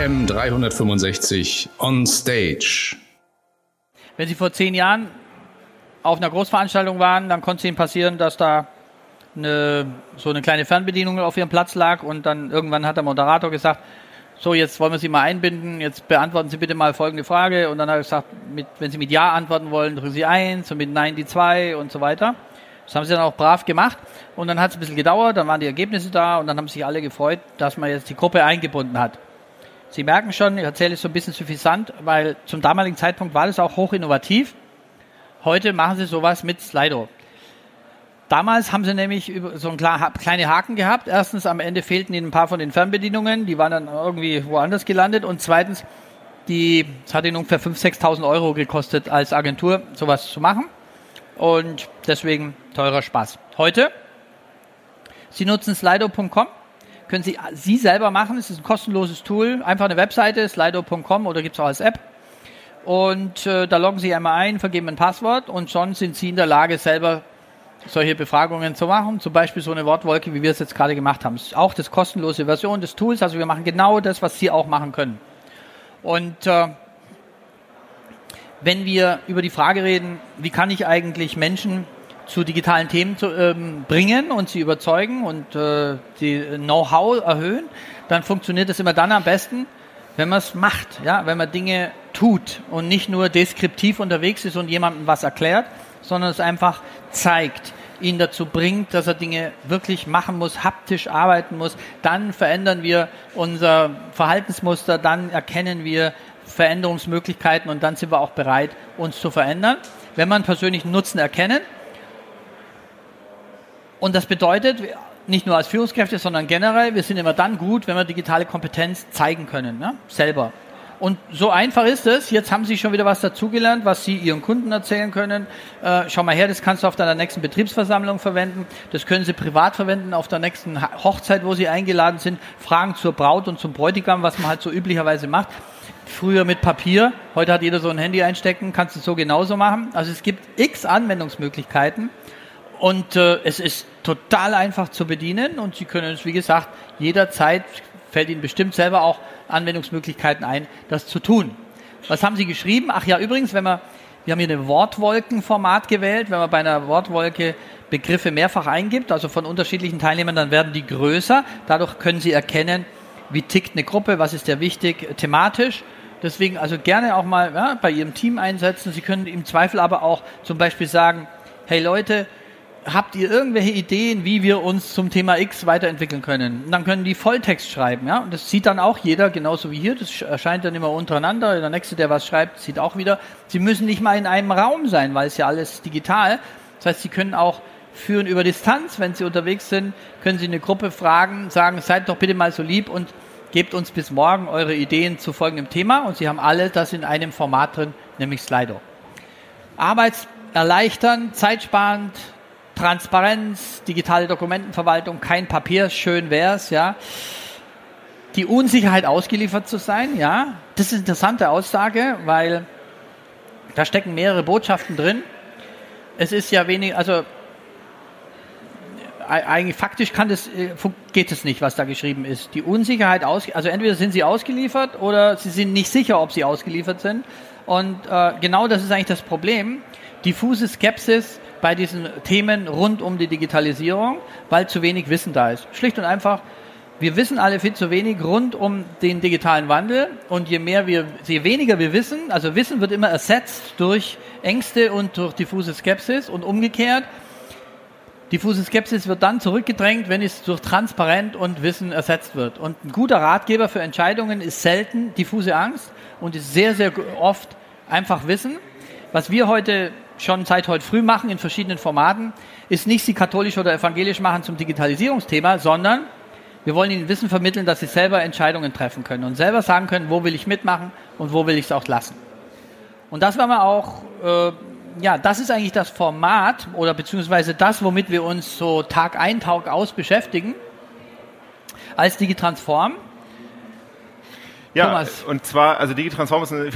AM 365 on stage. Wenn Sie vor zehn Jahren auf einer Großveranstaltung waren, dann konnte es Ihnen passieren, dass da eine, so eine kleine Fernbedienung auf Ihrem Platz lag und dann irgendwann hat der Moderator gesagt, so, jetzt wollen wir Sie mal einbinden, jetzt beantworten Sie bitte mal folgende Frage und dann hat er gesagt, mit, wenn Sie mit Ja antworten wollen, drücken Sie eins und mit Nein die zwei und so weiter. Das haben sie dann auch brav gemacht und dann hat es ein bisschen gedauert, dann waren die Ergebnisse da und dann haben sich alle gefreut, dass man jetzt die Gruppe eingebunden hat. Sie merken schon, ich erzähle es so ein bisschen suffisant, weil zum damaligen Zeitpunkt war das auch hoch innovativ. Heute machen sie sowas mit Slido. Damals haben sie nämlich so einen kleinen Haken gehabt. Erstens, am Ende fehlten ihnen ein paar von den Fernbedienungen, die waren dann irgendwie woanders gelandet. Und zweitens, die, es hat ihnen ungefähr 5.000, 6.000 Euro gekostet, als Agentur sowas zu machen und deswegen teurer Spaß. Heute, Sie nutzen slido.com, können Sie Sie selber machen, es ist ein kostenloses Tool, einfach eine Webseite, slido.com oder gibt es auch als App. Und äh, da loggen Sie einmal ein, vergeben ein Passwort und schon sind Sie in der Lage, selber solche Befragungen zu machen. Zum Beispiel so eine Wortwolke, wie wir es jetzt gerade gemacht haben. Das ist auch das kostenlose Version des Tools. Also wir machen genau das, was Sie auch machen können. Und äh, wenn wir über die Frage reden, wie kann ich eigentlich Menschen zu digitalen Themen zu, ähm, bringen und sie überzeugen und äh, die Know-how erhöhen, dann funktioniert das immer dann am besten, wenn man es macht, ja, wenn man Dinge tut und nicht nur deskriptiv unterwegs ist und jemandem was erklärt, sondern es einfach zeigt, ihn dazu bringt, dass er Dinge wirklich machen muss, haptisch arbeiten muss, dann verändern wir unser Verhaltensmuster, dann erkennen wir, Veränderungsmöglichkeiten und dann sind wir auch bereit, uns zu verändern, wenn man persönlichen Nutzen erkennen. Und das bedeutet, nicht nur als Führungskräfte, sondern generell, wir sind immer dann gut, wenn wir digitale Kompetenz zeigen können, ne? selber. Und so einfach ist es. Jetzt haben Sie schon wieder was dazugelernt, was Sie Ihren Kunden erzählen können. Äh, schau mal her, das kannst du auf deiner nächsten Betriebsversammlung verwenden. Das können Sie privat verwenden auf der nächsten Hochzeit, wo Sie eingeladen sind. Fragen zur Braut und zum Bräutigam, was man halt so üblicherweise macht. Früher mit Papier, heute hat jeder so ein Handy einstecken, kannst du so genauso machen. Also es gibt x Anwendungsmöglichkeiten und äh, es ist total einfach zu bedienen und Sie können es, wie gesagt, jederzeit fällt Ihnen bestimmt selber auch Anwendungsmöglichkeiten ein, das zu tun. Was haben Sie geschrieben? Ach ja, übrigens, wenn man, wir haben hier ein Wortwolkenformat gewählt. Wenn man bei einer Wortwolke Begriffe mehrfach eingibt, also von unterschiedlichen Teilnehmern, dann werden die größer. Dadurch können Sie erkennen, wie tickt eine Gruppe, was ist der wichtig thematisch. Deswegen also gerne auch mal ja, bei Ihrem Team einsetzen. Sie können im Zweifel aber auch zum Beispiel sagen, hey Leute, habt ihr irgendwelche Ideen, wie wir uns zum Thema X weiterentwickeln können? Und dann können die Volltext schreiben, ja. Und das sieht dann auch jeder, genauso wie hier. Das erscheint dann immer untereinander. Der nächste, der was schreibt, sieht auch wieder. Sie müssen nicht mal in einem Raum sein, weil es ja alles digital. Das heißt, Sie können auch führen über Distanz, wenn Sie unterwegs sind, können Sie eine Gruppe fragen, sagen, seid doch bitte mal so lieb und gebt uns bis morgen eure Ideen zu folgendem Thema. Und Sie haben alle das in einem Format drin, nämlich Slido. Arbeitserleichtern, zeitsparend, Transparenz, digitale Dokumentenverwaltung, kein Papier, schön wär's, ja. Die Unsicherheit ausgeliefert zu sein, ja. Das ist eine interessante Aussage, weil da stecken mehrere Botschaften drin. Es ist ja wenig, also eigentlich faktisch kann das, äh, geht es nicht, was da geschrieben ist. Die Unsicherheit aus, also entweder sind sie ausgeliefert oder sie sind nicht sicher, ob sie ausgeliefert sind. Und äh, genau das ist eigentlich das Problem. Diffuse Skepsis bei diesen Themen rund um die Digitalisierung, weil zu wenig Wissen da ist. Schlicht und einfach, wir wissen alle viel zu wenig rund um den digitalen Wandel und je mehr wir, je weniger wir wissen, also Wissen wird immer ersetzt durch Ängste und durch diffuse Skepsis und umgekehrt. Diffuse Skepsis wird dann zurückgedrängt, wenn es durch Transparent und Wissen ersetzt wird. Und ein guter Ratgeber für Entscheidungen ist selten diffuse Angst und ist sehr, sehr oft einfach Wissen. Was wir heute schon seit heute früh machen in verschiedenen Formaten, ist nicht sie katholisch oder evangelisch machen zum Digitalisierungsthema, sondern wir wollen ihnen Wissen vermitteln, dass sie selber Entscheidungen treffen können und selber sagen können, wo will ich mitmachen und wo will ich es auch lassen. Und das war wir auch, äh, ja, das ist eigentlich das Format oder beziehungsweise das, womit wir uns so Tag ein, Tag aus beschäftigen als Digitransform. Ja, Thomas. und zwar, also Digitransform ist, ein,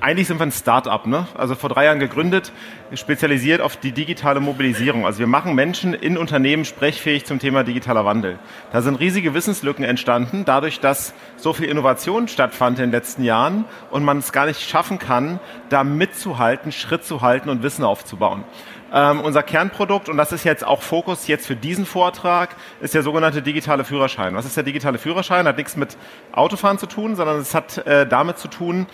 eigentlich sind wir ein Start-up, ne? Also vor drei Jahren gegründet, spezialisiert auf die digitale Mobilisierung. Also wir machen Menschen in Unternehmen sprechfähig zum Thema digitaler Wandel. Da sind riesige Wissenslücken entstanden, dadurch, dass so viel Innovation stattfand in den letzten Jahren und man es gar nicht schaffen kann, da mitzuhalten, Schritt zu halten und Wissen aufzubauen. Ähm, unser Kernprodukt, und das ist jetzt auch Fokus jetzt für diesen Vortrag, ist der sogenannte digitale Führerschein. Was ist der digitale Führerschein? Hat nichts mit Autofahren zu tun, sondern es hat äh, damit zu tun,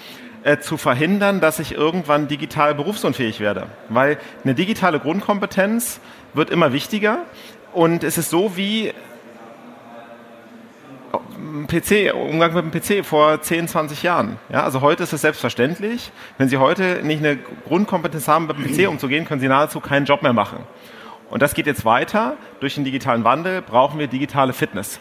äh, zu verhindern, dass ich irgendwann digital berufsunfähig werde. Weil eine digitale Grundkompetenz wird immer wichtiger und es ist so wie PC, Umgang mit dem PC vor 10, 20 Jahren. Ja, also heute ist es selbstverständlich. Wenn Sie heute nicht eine Grundkompetenz haben, mit dem PC umzugehen, können Sie nahezu keinen Job mehr machen. Und das geht jetzt weiter. Durch den digitalen Wandel brauchen wir digitale Fitness.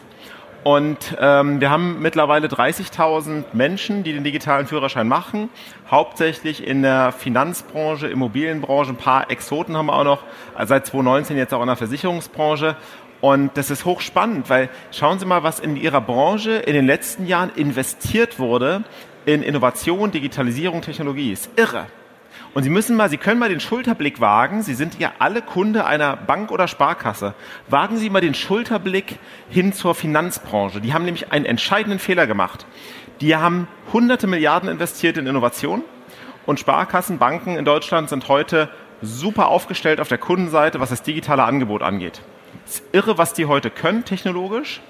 Und ähm, wir haben mittlerweile 30.000 Menschen, die den digitalen Führerschein machen, hauptsächlich in der Finanzbranche, Immobilienbranche, ein paar Exoten haben wir auch noch, also seit 2019 jetzt auch in der Versicherungsbranche. Und das ist hochspannend, weil schauen Sie mal, was in Ihrer Branche in den letzten Jahren investiert wurde in Innovation, Digitalisierung, Technologie. Ist irre. Und Sie müssen mal, Sie können mal den Schulterblick wagen. Sie sind ja alle Kunde einer Bank oder Sparkasse. Wagen Sie mal den Schulterblick hin zur Finanzbranche. Die haben nämlich einen entscheidenden Fehler gemacht. Die haben hunderte Milliarden investiert in Innovation und Sparkassen, Banken in Deutschland sind heute super aufgestellt auf der Kundenseite, was das digitale Angebot angeht. Irre, was die heute können, technologisch.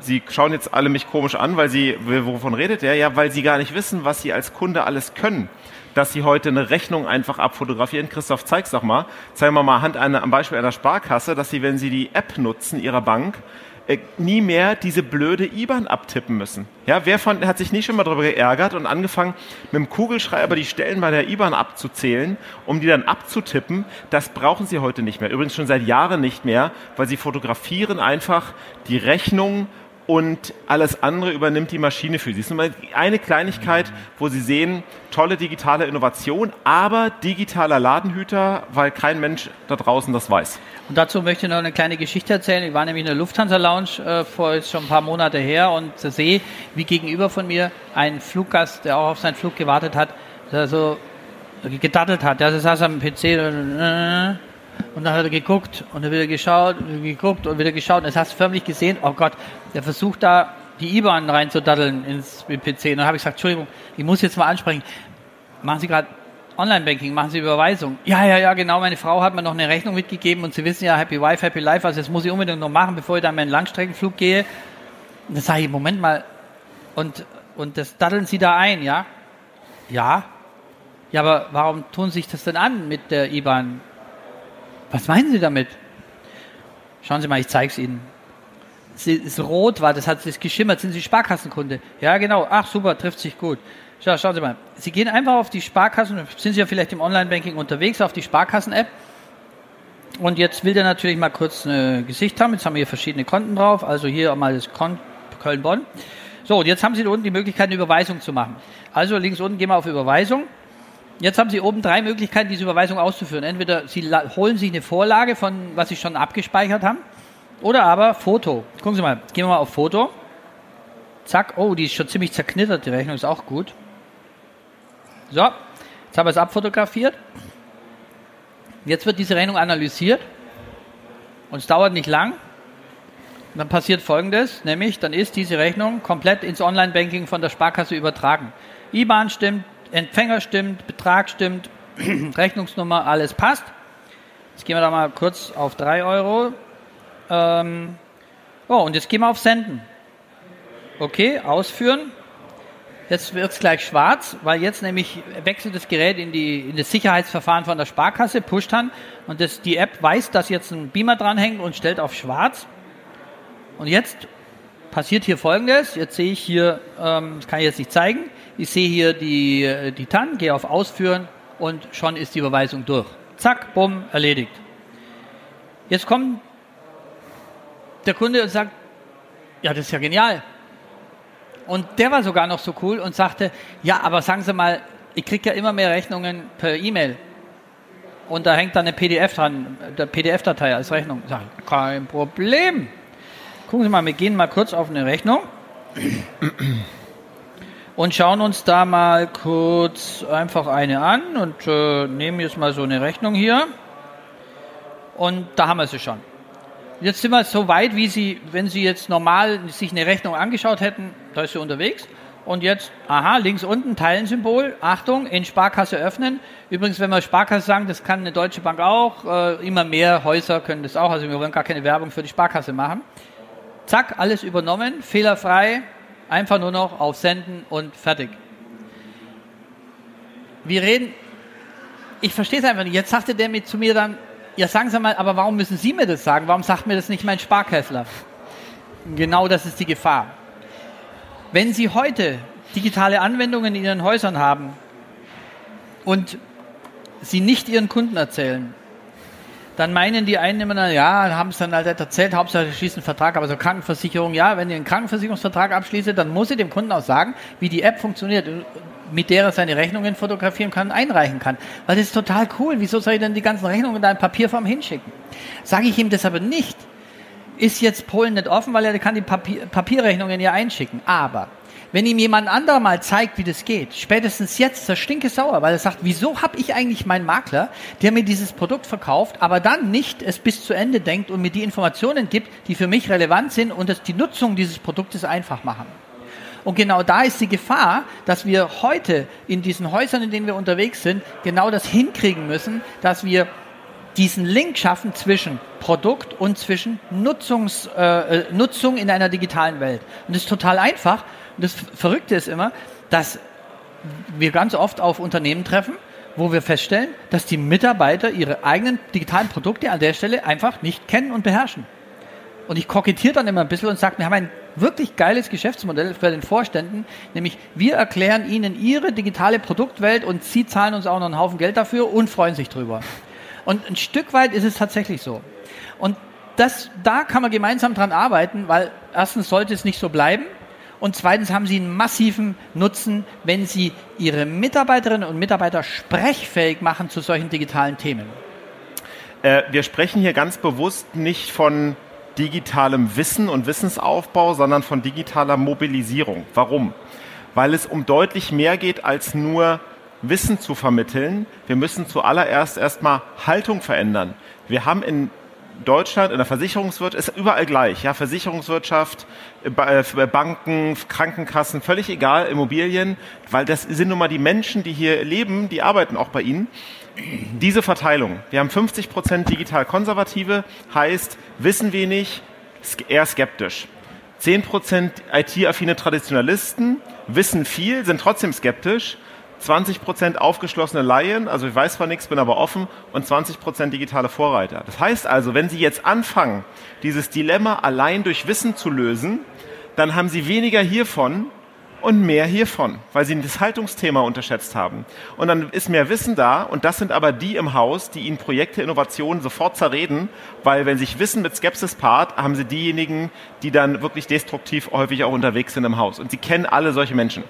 Sie schauen jetzt alle mich komisch an, weil Sie, wovon redet der? Ja, weil Sie gar nicht wissen, was Sie als Kunde alles können. Dass Sie heute eine Rechnung einfach abfotografieren. Christoph, zeig's doch mal. Zeigen wir mal Hand eine, am Beispiel einer Sparkasse, dass Sie, wenn Sie die App nutzen Ihrer Bank, äh, nie mehr diese blöde IBAN abtippen müssen. Ja, wer von, hat sich nicht schon mal darüber geärgert und angefangen, mit dem Kugelschreiber die Stellen bei der IBAN abzuzählen, um die dann abzutippen? Das brauchen sie heute nicht mehr. Übrigens schon seit Jahren nicht mehr, weil sie fotografieren einfach die Rechnung und alles andere übernimmt die Maschine für sie. Das ist nur eine Kleinigkeit, wo Sie sehen, tolle digitale Innovation, aber digitaler Ladenhüter, weil kein Mensch da draußen das weiß. Und dazu möchte ich noch eine kleine Geschichte erzählen. Ich war nämlich in der Lufthansa Lounge äh, vor schon ein paar Monate her und sehe, wie gegenüber von mir ein Fluggast, der auch auf seinen Flug gewartet hat, so gedattelt hat. Der saß am PC äh, und dann hat er geguckt und er wieder geschaut, geguckt und wieder geschaut. Und jetzt hast du förmlich gesehen, oh Gott, der versucht da die IBAN reinzudaddeln ins PC. Und dann habe ich gesagt, Entschuldigung, ich muss jetzt mal ansprechen. Machen Sie gerade Online-Banking, machen Sie Überweisung. Ja, ja, ja, genau. Meine Frau hat mir noch eine Rechnung mitgegeben und Sie wissen ja, Happy Wife, Happy Life. Also das muss ich unbedingt noch machen, bevor ich dann meinen Langstreckenflug gehe. Und dann sage ich, Moment mal. Und, und das daddeln Sie da ein, ja? Ja. Ja, aber warum tun Sie sich das denn an mit der IBAN? Was meinen Sie damit? Schauen Sie mal, ich zeige es Ihnen. Es ist rot war, das hat sich geschimmert. Sind Sie Sparkassenkunde? Ja, genau. Ach, super, trifft sich gut. Schau, schauen Sie mal. Sie gehen einfach auf die Sparkassen, sind Sie ja vielleicht im Online-Banking unterwegs, auf die Sparkassen-App. Und jetzt will der natürlich mal kurz ein Gesicht haben. Jetzt haben wir hier verschiedene Konten drauf. Also hier mal das Konto Köln-Bonn. So, und jetzt haben Sie da unten die Möglichkeit, eine Überweisung zu machen. Also links unten gehen wir auf Überweisung. Jetzt haben Sie oben drei Möglichkeiten, diese Überweisung auszuführen. Entweder Sie holen sich eine Vorlage von, was Sie schon abgespeichert haben, oder aber Foto. Gucken Sie mal, gehen wir mal auf Foto. Zack, oh, die ist schon ziemlich zerknittert, die Rechnung ist auch gut. So, jetzt haben wir es abfotografiert. Jetzt wird diese Rechnung analysiert und es dauert nicht lang. Und dann passiert Folgendes, nämlich dann ist diese Rechnung komplett ins Online-Banking von der Sparkasse übertragen. IBAN stimmt, Empfänger stimmt, Betrag stimmt, Rechnungsnummer, alles passt. Jetzt gehen wir da mal kurz auf 3 Euro. Ähm, oh, und jetzt gehen wir auf Senden. Okay, ausführen. Jetzt wird es gleich schwarz, weil jetzt nämlich wechselt das Gerät in, die, in das Sicherheitsverfahren von der Sparkasse, pusht dann und das, die App weiß, dass jetzt ein Beamer dranhängt und stellt auf schwarz. Und jetzt passiert hier folgendes. Jetzt sehe ich hier, ähm, das kann ich jetzt nicht zeigen, ich sehe hier die, äh, die TAN, gehe auf Ausführen und schon ist die Überweisung durch. Zack, bumm, erledigt. Jetzt kommt der Kunde und sagt, ja, das ist ja genial. Und der war sogar noch so cool und sagte, ja, aber sagen Sie mal, ich kriege ja immer mehr Rechnungen per E-Mail. Und da hängt dann eine PDF dran, der PDF-Datei als Rechnung. Sag kein Problem. Gucken Sie mal, wir gehen mal kurz auf eine Rechnung. und schauen uns da mal kurz einfach eine an und äh, nehmen jetzt mal so eine Rechnung hier. Und da haben wir sie schon. Jetzt sind wir so weit, wie Sie, wenn Sie jetzt normal sich eine Rechnung angeschaut hätten, da ist sie unterwegs. Und jetzt, aha, links unten Teilensymbol, Achtung, in Sparkasse öffnen. Übrigens, wenn wir Sparkasse sagen, das kann eine Deutsche Bank auch, äh, immer mehr Häuser können das auch, also wir wollen gar keine Werbung für die Sparkasse machen. Zack, alles übernommen, fehlerfrei, einfach nur noch auf Senden und fertig. Wir reden, ich verstehe es einfach nicht. Jetzt sagte der mit zu mir dann, ja sagen Sie mal, aber warum müssen Sie mir das sagen? Warum sagt mir das nicht mein Sparkässler? Genau das ist die Gefahr. Wenn Sie heute digitale Anwendungen in Ihren Häusern haben und sie nicht Ihren Kunden erzählen, dann meinen die einen immer, ja, haben es dann halt erzählt, Hauptsache schließen Vertrag, aber so Krankenversicherung, ja, wenn ihr einen Krankenversicherungsvertrag abschließt, dann muss ich dem Kunden auch sagen, wie die App funktioniert, mit der er seine Rechnungen fotografieren kann und einreichen kann. Weil das ist total cool. Wieso soll ich denn die ganzen Rechnungen da in Papierform hinschicken? Sage ich ihm das aber nicht, ist jetzt Polen nicht offen, weil er kann die Papier, Papierrechnungen ja einschicken. Aber wenn ihm jemand anderer mal zeigt, wie das geht, spätestens jetzt ist er stinke sauer, weil er sagt, wieso habe ich eigentlich meinen Makler, der mir dieses Produkt verkauft, aber dann nicht es bis zu Ende denkt und mir die Informationen gibt, die für mich relevant sind und es die Nutzung dieses Produktes einfach machen. Und genau da ist die Gefahr, dass wir heute in diesen Häusern, in denen wir unterwegs sind, genau das hinkriegen müssen, dass wir diesen Link schaffen zwischen Produkt und zwischen Nutzungs, äh, äh, Nutzung in einer digitalen Welt. Und das ist total einfach. Das Verrückte ist immer, dass wir ganz oft auf Unternehmen treffen, wo wir feststellen, dass die Mitarbeiter ihre eigenen digitalen Produkte an der Stelle einfach nicht kennen und beherrschen. Und ich kokettiere dann immer ein bisschen und sage, wir haben ein wirklich geiles Geschäftsmodell für den Vorständen, nämlich wir erklären ihnen ihre digitale Produktwelt und sie zahlen uns auch noch einen Haufen Geld dafür und freuen sich drüber. Und ein Stück weit ist es tatsächlich so. Und das, da kann man gemeinsam dran arbeiten, weil erstens sollte es nicht so bleiben und zweitens haben sie einen massiven Nutzen, wenn sie ihre Mitarbeiterinnen und Mitarbeiter sprechfähig machen zu solchen digitalen Themen. Äh, wir sprechen hier ganz bewusst nicht von digitalem Wissen und Wissensaufbau, sondern von digitaler Mobilisierung. Warum? Weil es um deutlich mehr geht als nur Wissen zu vermitteln. Wir müssen zuallererst erstmal Haltung verändern. Wir haben in Deutschland, in der Versicherungswirtschaft, ist überall gleich. Ja, Versicherungswirtschaft, äh, Banken, Krankenkassen, völlig egal, Immobilien, weil das sind nun mal die Menschen, die hier leben, die arbeiten auch bei Ihnen diese Verteilung, wir haben 50 Prozent digital konservative, heißt wissen wenig, eher skeptisch. 10 Prozent IT-affine Traditionalisten wissen viel, sind trotzdem skeptisch. 20 Prozent aufgeschlossene Laien, also ich weiß zwar nichts, bin aber offen, und 20 Prozent digitale Vorreiter. Das heißt also, wenn Sie jetzt anfangen, dieses Dilemma allein durch Wissen zu lösen, dann haben Sie weniger hiervon und mehr hiervon, weil sie das Haltungsthema unterschätzt haben. Und dann ist mehr Wissen da und das sind aber die im Haus, die ihnen Projekte, Innovationen sofort zerreden, weil wenn sich Wissen mit Skepsis paart, haben sie diejenigen, die dann wirklich destruktiv häufig auch unterwegs sind im Haus. Und sie kennen alle solche Menschen.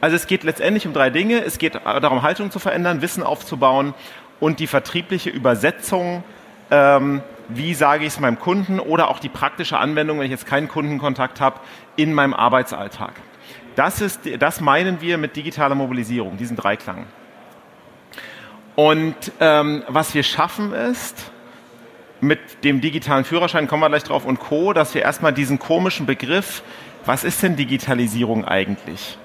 Also es geht letztendlich um drei Dinge. Es geht darum, Haltung zu verändern, Wissen aufzubauen und die vertriebliche Übersetzung ähm, wie sage ich es meinem Kunden oder auch die praktische Anwendung, wenn ich jetzt keinen Kundenkontakt habe, in meinem Arbeitsalltag. Das, ist, das meinen wir mit digitaler Mobilisierung, diesen Dreiklang. Und ähm, was wir schaffen ist, mit dem digitalen Führerschein kommen wir gleich drauf und Co., dass wir erstmal diesen komischen Begriff, was ist denn Digitalisierung eigentlich?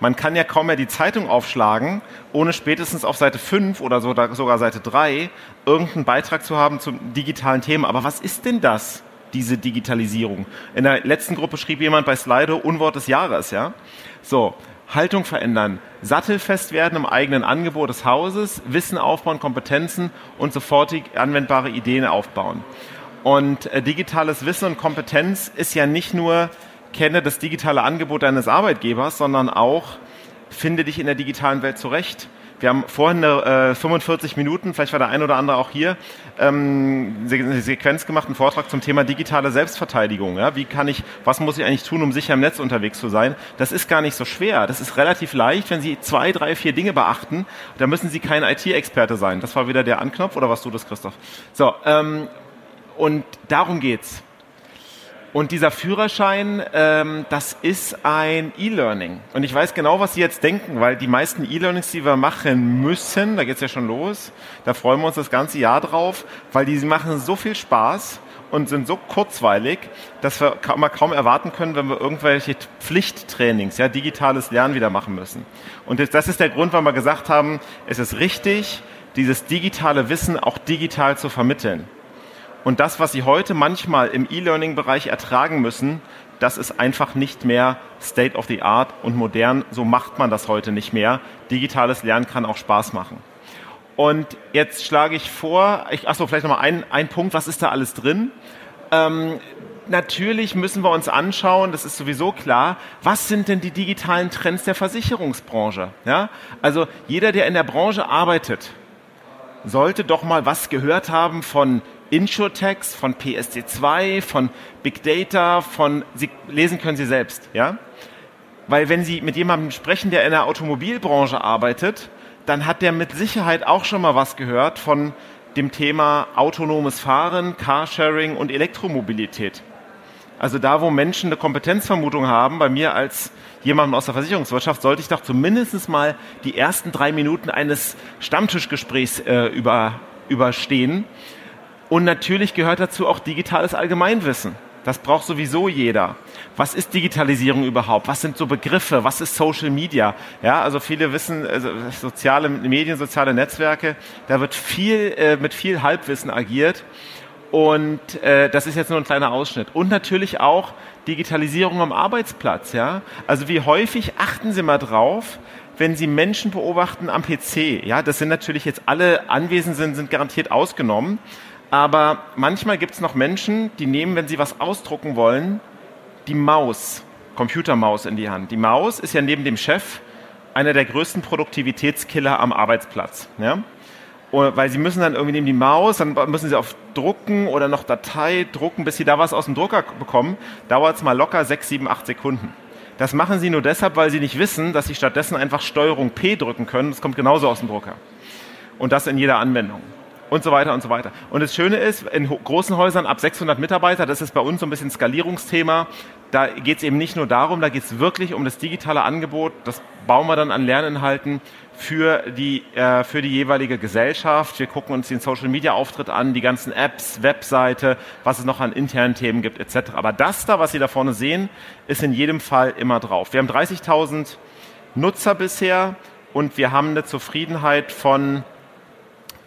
Man kann ja kaum mehr die Zeitung aufschlagen, ohne spätestens auf Seite 5 oder sogar Seite 3 irgendeinen Beitrag zu haben zum digitalen Thema. Aber was ist denn das? Diese Digitalisierung. In der letzten Gruppe schrieb jemand bei Slido Unwort des Jahres, ja. So, Haltung verändern, sattelfest werden im eigenen Angebot des Hauses, Wissen aufbauen, Kompetenzen und sofortig anwendbare Ideen aufbauen. Und äh, digitales Wissen und Kompetenz ist ja nicht nur kenne das digitale Angebot deines Arbeitgebers, sondern auch finde dich in der digitalen Welt zurecht. Wir haben vorhin äh, 45 Minuten, vielleicht war der ein oder andere auch hier, ähm, eine Sequenz gemacht, einen Vortrag zum Thema digitale Selbstverteidigung. Ja? Wie kann ich, was muss ich eigentlich tun, um sicher im Netz unterwegs zu sein? Das ist gar nicht so schwer. Das ist relativ leicht, wenn Sie zwei, drei, vier Dinge beachten. Da müssen Sie kein IT-Experte sein. Das war wieder der Anknopf oder was du das, Christoph? So, ähm, und darum geht's. Und dieser Führerschein, ähm, das ist ein E-Learning. Und ich weiß genau, was Sie jetzt denken, weil die meisten E-Learnings, die wir machen müssen, da geht's ja schon los, da freuen wir uns das ganze Jahr drauf, weil die machen so viel Spaß und sind so kurzweilig, dass wir kaum, kaum erwarten können, wenn wir irgendwelche Pflichttrainings, ja, digitales Lernen wieder machen müssen. Und das ist der Grund, warum wir gesagt haben, es ist richtig, dieses digitale Wissen auch digital zu vermitteln. Und das, was Sie heute manchmal im E-Learning-Bereich ertragen müssen, das ist einfach nicht mehr State of the Art und modern. So macht man das heute nicht mehr. Digitales Lernen kann auch Spaß machen. Und jetzt schlage ich vor, ich, achso, vielleicht nochmal ein, ein Punkt, was ist da alles drin? Ähm, natürlich müssen wir uns anschauen, das ist sowieso klar, was sind denn die digitalen Trends der Versicherungsbranche? Ja? Also jeder, der in der Branche arbeitet, sollte doch mal was gehört haben von Insurtext, von PSD2, von Big Data, von, Sie lesen können Sie selbst, ja? Weil wenn Sie mit jemandem sprechen, der in der Automobilbranche arbeitet, dann hat der mit Sicherheit auch schon mal was gehört von dem Thema autonomes Fahren, Carsharing und Elektromobilität. Also da, wo Menschen eine Kompetenzvermutung haben, bei mir als jemandem aus der Versicherungswirtschaft, sollte ich doch zumindest mal die ersten drei Minuten eines Stammtischgesprächs äh, über, überstehen und natürlich gehört dazu auch digitales Allgemeinwissen. Das braucht sowieso jeder. Was ist Digitalisierung überhaupt? Was sind so Begriffe? Was ist Social Media? Ja, also viele wissen, also soziale Medien, soziale Netzwerke, da wird viel, äh, mit viel Halbwissen agiert. Und äh, das ist jetzt nur ein kleiner Ausschnitt. Und natürlich auch Digitalisierung am Arbeitsplatz. Ja? Also wie häufig achten Sie mal drauf, wenn Sie Menschen beobachten am PC. Ja, das sind natürlich jetzt alle anwesend sind, sind garantiert ausgenommen. Aber manchmal gibt es noch Menschen, die nehmen, wenn sie was ausdrucken wollen, die Maus, Computermaus in die Hand. Die Maus ist ja neben dem Chef einer der größten Produktivitätskiller am Arbeitsplatz. Ja? weil sie müssen dann irgendwie nehmen die Maus, dann müssen sie auf Drucken oder noch Datei drucken, bis sie da was aus dem Drucker bekommen. Dauert es mal locker sechs, sieben, acht Sekunden. Das machen sie nur deshalb, weil sie nicht wissen, dass sie stattdessen einfach Steuerung P drücken können. Das kommt genauso aus dem Drucker. Und das in jeder Anwendung und so weiter und so weiter. Und das Schöne ist, in großen Häusern ab 600 Mitarbeiter, das ist bei uns so ein bisschen Skalierungsthema, da geht es eben nicht nur darum, da geht es wirklich um das digitale Angebot, das bauen wir dann an Lerninhalten für die, äh, für die jeweilige Gesellschaft. Wir gucken uns den Social-Media-Auftritt an, die ganzen Apps, Webseite, was es noch an internen Themen gibt etc. Aber das da, was Sie da vorne sehen, ist in jedem Fall immer drauf. Wir haben 30.000 Nutzer bisher und wir haben eine Zufriedenheit von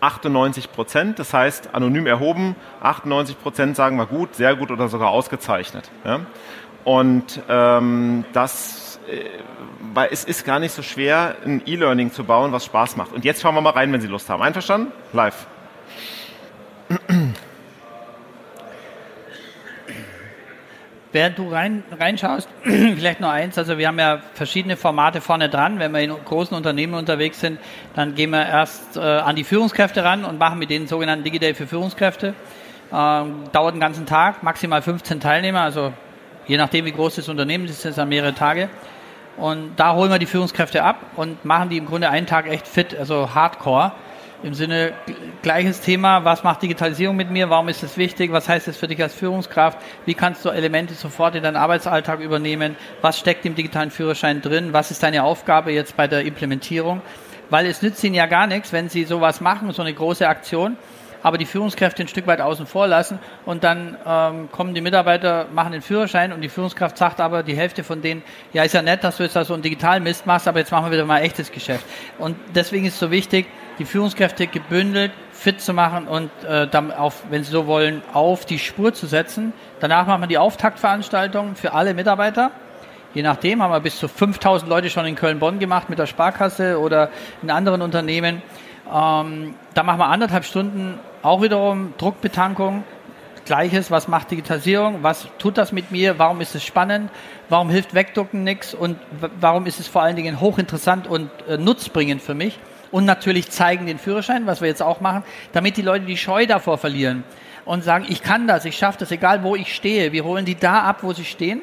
98 Prozent, das heißt anonym erhoben, 98 Prozent sagen wir gut, sehr gut oder sogar ausgezeichnet. Ja? Und ähm, das, äh, weil es ist gar nicht so schwer, ein E-Learning zu bauen, was Spaß macht. Und jetzt schauen wir mal rein, wenn Sie Lust haben. Einverstanden? Live. Während du rein, reinschaust, vielleicht nur eins, also wir haben ja verschiedene Formate vorne dran. Wenn wir in großen Unternehmen unterwegs sind, dann gehen wir erst äh, an die Führungskräfte ran und machen mit denen sogenannten Digiday für Führungskräfte. Ähm, dauert den ganzen Tag, maximal 15 Teilnehmer, also je nachdem wie groß das Unternehmen ist, sind es dann mehrere Tage. Und da holen wir die Führungskräfte ab und machen die im Grunde einen Tag echt fit, also Hardcore im Sinne gleiches Thema, was macht Digitalisierung mit mir, warum ist es wichtig, was heißt es für dich als Führungskraft, wie kannst du Elemente sofort in deinen Arbeitsalltag übernehmen, was steckt im digitalen Führerschein drin, was ist deine Aufgabe jetzt bei der Implementierung, weil es nützt ihnen ja gar nichts, wenn sie sowas machen, so eine große Aktion, aber die Führungskräfte ein Stück weit außen vor lassen und dann ähm, kommen die Mitarbeiter, machen den Führerschein und die Führungskraft sagt aber, die Hälfte von denen, ja ist ja nett, dass du jetzt da so einen digitalen Mist machst, aber jetzt machen wir wieder mal echtes Geschäft. Und deswegen ist es so wichtig, die Führungskräfte gebündelt fit zu machen und äh, dann auf, wenn sie so wollen, auf die Spur zu setzen. Danach machen wir die Auftaktveranstaltung für alle Mitarbeiter. Je nachdem haben wir bis zu 5000 Leute schon in Köln-Bonn gemacht mit der Sparkasse oder in anderen Unternehmen. Ähm, da machen wir anderthalb Stunden auch wiederum Druckbetankung. Gleiches, was macht Digitalisierung? Was tut das mit mir? Warum ist es spannend? Warum hilft Wegducken nichts? Und warum ist es vor allen Dingen hochinteressant und äh, nutzbringend für mich? Und natürlich zeigen den Führerschein, was wir jetzt auch machen, damit die Leute die Scheu davor verlieren und sagen, ich kann das, ich schaffe das, egal wo ich stehe. Wir holen die da ab, wo sie stehen.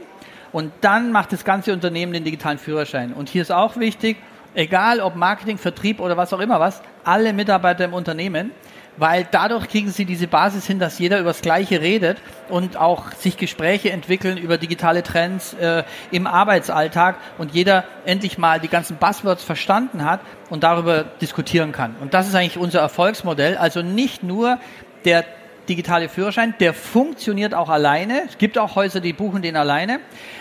Und dann macht das ganze Unternehmen den digitalen Führerschein. Und hier ist auch wichtig, Egal ob Marketing, Vertrieb oder was auch immer was, alle Mitarbeiter im Unternehmen weil dadurch kriegen sie diese Basis hin, dass jeder über das Gleiche redet und auch sich Gespräche entwickeln über digitale Trends äh, im Arbeitsalltag und jeder endlich mal die ganzen Buzzwords verstanden hat und darüber diskutieren kann. Und das ist eigentlich unser Erfolgsmodell. Also nicht nur der digitale Führerschein, der funktioniert auch alleine. Es gibt auch Häuser, die buchen den alleine.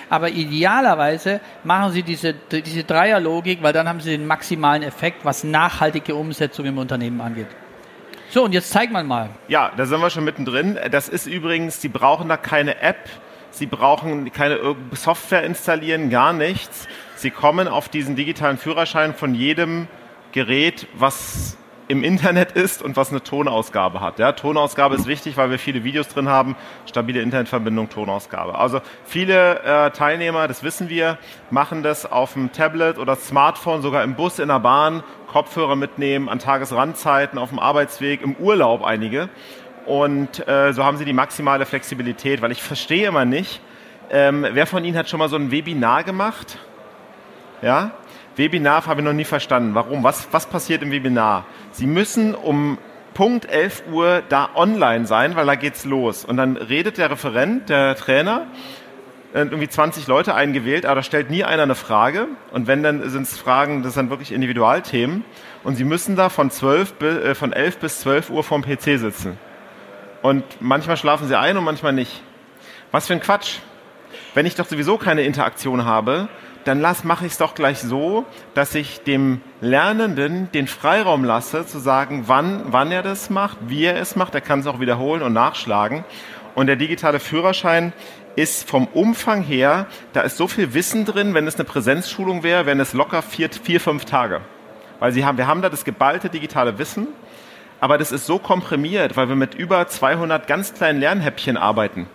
Aber idealerweise machen sie diese, diese Dreierlogik, weil dann haben sie den maximalen Effekt, was nachhaltige Umsetzung im Unternehmen angeht. So, und jetzt zeigt man mal. Ja, da sind wir schon mittendrin. Das ist übrigens, Sie brauchen da keine App, Sie brauchen keine Software installieren, gar nichts. Sie kommen auf diesen digitalen Führerschein von jedem Gerät, was im Internet ist und was eine Tonausgabe hat. Ja, Tonausgabe ist wichtig, weil wir viele Videos drin haben. Stabile Internetverbindung, Tonausgabe. Also viele äh, Teilnehmer, das wissen wir, machen das auf dem Tablet oder Smartphone, sogar im Bus, in der Bahn, Kopfhörer mitnehmen, an Tagesrandzeiten, auf dem Arbeitsweg, im Urlaub einige. Und äh, so haben sie die maximale Flexibilität, weil ich verstehe immer nicht, ähm, wer von Ihnen hat schon mal so ein Webinar gemacht? Ja? Webinar habe ich noch nie verstanden. Warum? Was, was passiert im Webinar? Sie müssen um Punkt 11 Uhr da online sein, weil da geht's los. Und dann redet der Referent, der Trainer, äh, irgendwie 20 Leute eingewählt, aber da stellt nie einer eine Frage. Und wenn, dann sind es Fragen, das sind wirklich Individualthemen. Und sie müssen da von, 12, äh, von 11 bis 12 Uhr vorm PC sitzen. Und manchmal schlafen sie ein und manchmal nicht. Was für ein Quatsch. Wenn ich doch sowieso keine Interaktion habe, dann lass, mache ich es doch gleich so, dass ich dem Lernenden den Freiraum lasse, zu sagen, wann, wann er das macht, wie er es macht. Er kann es auch wiederholen und nachschlagen. Und der digitale Führerschein ist vom Umfang her, da ist so viel Wissen drin, wenn es eine Präsenzschulung wäre, wären es locker vier, vier fünf Tage. Weil sie haben, wir haben da das geballte digitale Wissen, aber das ist so komprimiert, weil wir mit über 200 ganz kleinen Lernhäppchen arbeiten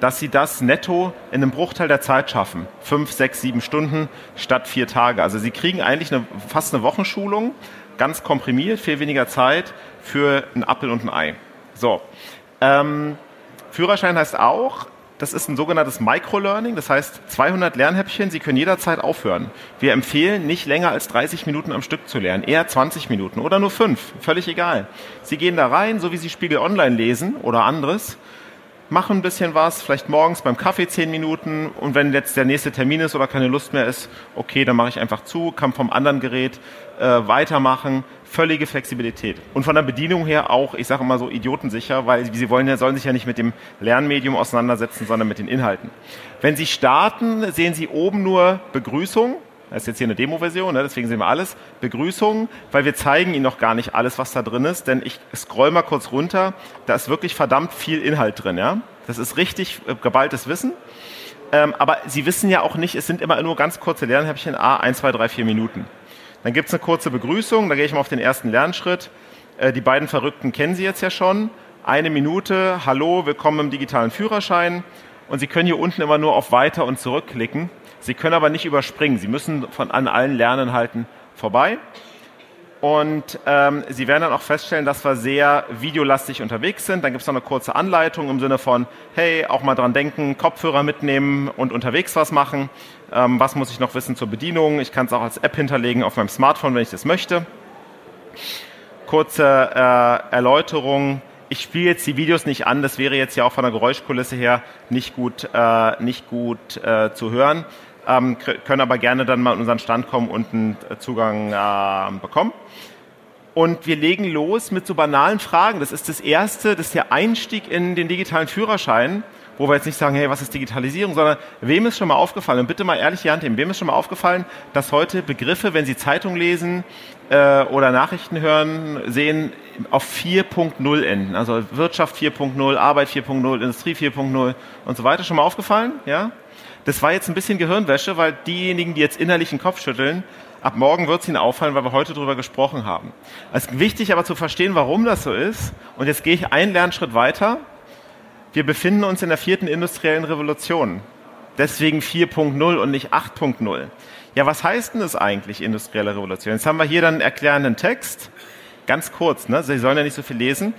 dass sie das netto in einem Bruchteil der Zeit schaffen. Fünf, sechs, sieben Stunden statt vier Tage. Also sie kriegen eigentlich eine, fast eine Wochenschulung, ganz komprimiert, viel weniger Zeit für einen Apfel und ein Ei. So. Ähm, Führerschein heißt auch, das ist ein sogenanntes Microlearning, das heißt 200 Lernhäppchen, Sie können jederzeit aufhören. Wir empfehlen nicht länger als 30 Minuten am Stück zu lernen, eher 20 Minuten oder nur 5, völlig egal. Sie gehen da rein, so wie Sie Spiegel Online lesen oder anderes, machen ein bisschen was, vielleicht morgens beim Kaffee zehn Minuten und wenn jetzt der nächste Termin ist oder keine Lust mehr ist, okay, dann mache ich einfach zu, kann vom anderen Gerät äh, weitermachen. Völlige Flexibilität. Und von der Bedienung her auch, ich sage immer so, idiotensicher, weil sie wollen ja, sollen sich ja nicht mit dem Lernmedium auseinandersetzen, sondern mit den Inhalten. Wenn Sie starten, sehen Sie oben nur Begrüßung, das ist jetzt hier eine Demo-Version, ne? deswegen sehen wir alles. Begrüßung, weil wir zeigen Ihnen noch gar nicht alles, was da drin ist, denn ich scroll mal kurz runter. Da ist wirklich verdammt viel Inhalt drin. Ja? Das ist richtig äh, geballtes Wissen. Ähm, aber Sie wissen ja auch nicht, es sind immer nur ganz kurze Lernhäppchen, A, 1, 2, 3, 4 Minuten. Dann gibt es eine kurze Begrüßung, da gehe ich mal auf den ersten Lernschritt. Äh, die beiden Verrückten kennen Sie jetzt ja schon. Eine Minute, hallo, willkommen im digitalen Führerschein. Und Sie können hier unten immer nur auf Weiter und zurückklicken. Sie können aber nicht überspringen. Sie müssen von an allen Lerninhalten vorbei. Und ähm, Sie werden dann auch feststellen, dass wir sehr videolastig unterwegs sind. Dann gibt es noch eine kurze Anleitung im Sinne von, hey, auch mal dran denken, Kopfhörer mitnehmen und unterwegs was machen. Ähm, was muss ich noch wissen zur Bedienung? Ich kann es auch als App hinterlegen auf meinem Smartphone, wenn ich das möchte. Kurze äh, Erläuterung. Ich spiele jetzt die Videos nicht an, das wäre jetzt ja auch von der Geräuschkulisse her nicht gut, äh, nicht gut äh, zu hören ähm, können aber gerne dann mal an unseren Stand kommen und einen äh, Zugang äh, bekommen. Und wir legen los mit so banalen Fragen. Das ist das erste, das ist der Einstieg in den digitalen Führerschein, wo wir jetzt nicht sagen, hey, was ist Digitalisierung, sondern wem ist schon mal aufgefallen, und bitte mal ehrlich die Hand nehmen, wem ist schon mal aufgefallen, dass heute Begriffe, wenn Sie Zeitung lesen äh, oder Nachrichten hören, sehen, auf 4.0 enden. Also Wirtschaft 4.0, Arbeit 4.0, Industrie 4.0 und so weiter. Schon mal aufgefallen? Ja? Das war jetzt ein bisschen Gehirnwäsche, weil diejenigen, die jetzt innerlich den Kopf schütteln, ab morgen wird es ihnen auffallen, weil wir heute darüber gesprochen haben. Es ist wichtig aber zu verstehen, warum das so ist. Und jetzt gehe ich einen Lernschritt weiter. Wir befinden uns in der vierten industriellen Revolution. Deswegen 4.0 und nicht 8.0. Ja, was heißt denn das eigentlich, industrielle Revolution? Jetzt haben wir hier dann einen erklärenden Text. Ganz kurz, ne? Sie sollen ja nicht so viel lesen.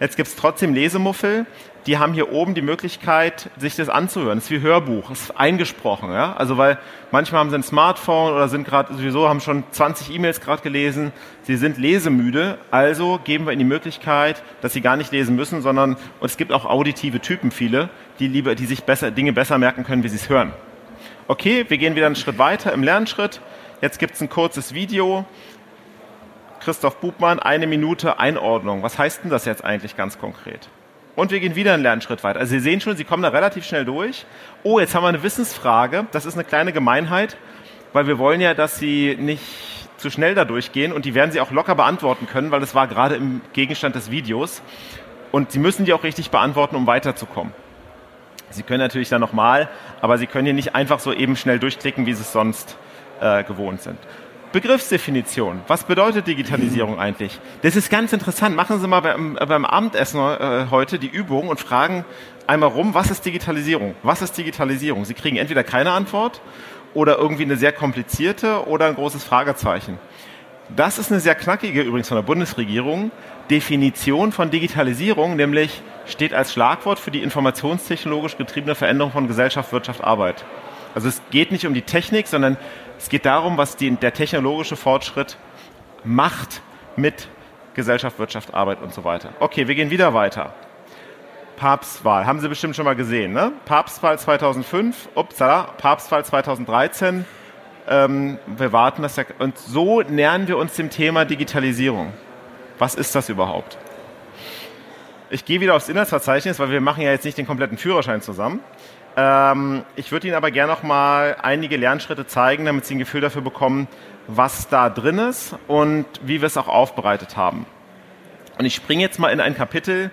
Jetzt gibt es trotzdem Lesemuffel, die haben hier oben die Möglichkeit, sich das anzuhören. Das ist wie Hörbuch, das ist eingesprochen. Ja? Also weil manchmal haben sie ein Smartphone oder sind gerade sowieso, haben schon 20 E-Mails gerade gelesen. Sie sind lesemüde, also geben wir ihnen die Möglichkeit, dass sie gar nicht lesen müssen, sondern und es gibt auch auditive Typen viele, die lieber, die sich besser, Dinge besser merken können, wie sie es hören. Okay, wir gehen wieder einen Schritt weiter im Lernschritt. Jetzt gibt es ein kurzes Video. Christoph Bubmann, eine Minute Einordnung. Was heißt denn das jetzt eigentlich ganz konkret? Und wir gehen wieder einen Lernschritt weiter. Also Sie sehen schon, Sie kommen da relativ schnell durch. Oh, jetzt haben wir eine Wissensfrage. Das ist eine kleine Gemeinheit, weil wir wollen ja, dass Sie nicht zu schnell da durchgehen und die werden Sie auch locker beantworten können, weil das war gerade im Gegenstand des Videos. Und Sie müssen die auch richtig beantworten, um weiterzukommen. Sie können natürlich dann nochmal, aber Sie können hier nicht einfach so eben schnell durchklicken, wie Sie es sonst äh, gewohnt sind. Begriffsdefinition. Was bedeutet Digitalisierung eigentlich? Das ist ganz interessant. Machen Sie mal beim, beim Abendessen äh, heute die Übung und fragen einmal rum, was ist Digitalisierung? Was ist Digitalisierung? Sie kriegen entweder keine Antwort oder irgendwie eine sehr komplizierte oder ein großes Fragezeichen. Das ist eine sehr knackige, übrigens von der Bundesregierung, Definition von Digitalisierung, nämlich steht als Schlagwort für die informationstechnologisch getriebene Veränderung von Gesellschaft, Wirtschaft, Arbeit. Also es geht nicht um die Technik, sondern es geht darum, was die, der technologische Fortschritt macht mit Gesellschaft, Wirtschaft, Arbeit und so weiter. Okay, wir gehen wieder weiter. Papstwahl, haben Sie bestimmt schon mal gesehen, ne? Papstwahl 2005, upsala, Papstwahl 2013. Ähm, wir warten das ja, und so nähern wir uns dem Thema Digitalisierung. Was ist das überhaupt? Ich gehe wieder aufs Inhaltsverzeichnis, weil wir machen ja jetzt nicht den kompletten Führerschein zusammen. Ähm, ich würde Ihnen aber gerne noch mal einige Lernschritte zeigen, damit Sie ein Gefühl dafür bekommen, was da drin ist und wie wir es auch aufbereitet haben. Und ich springe jetzt mal in ein Kapitel,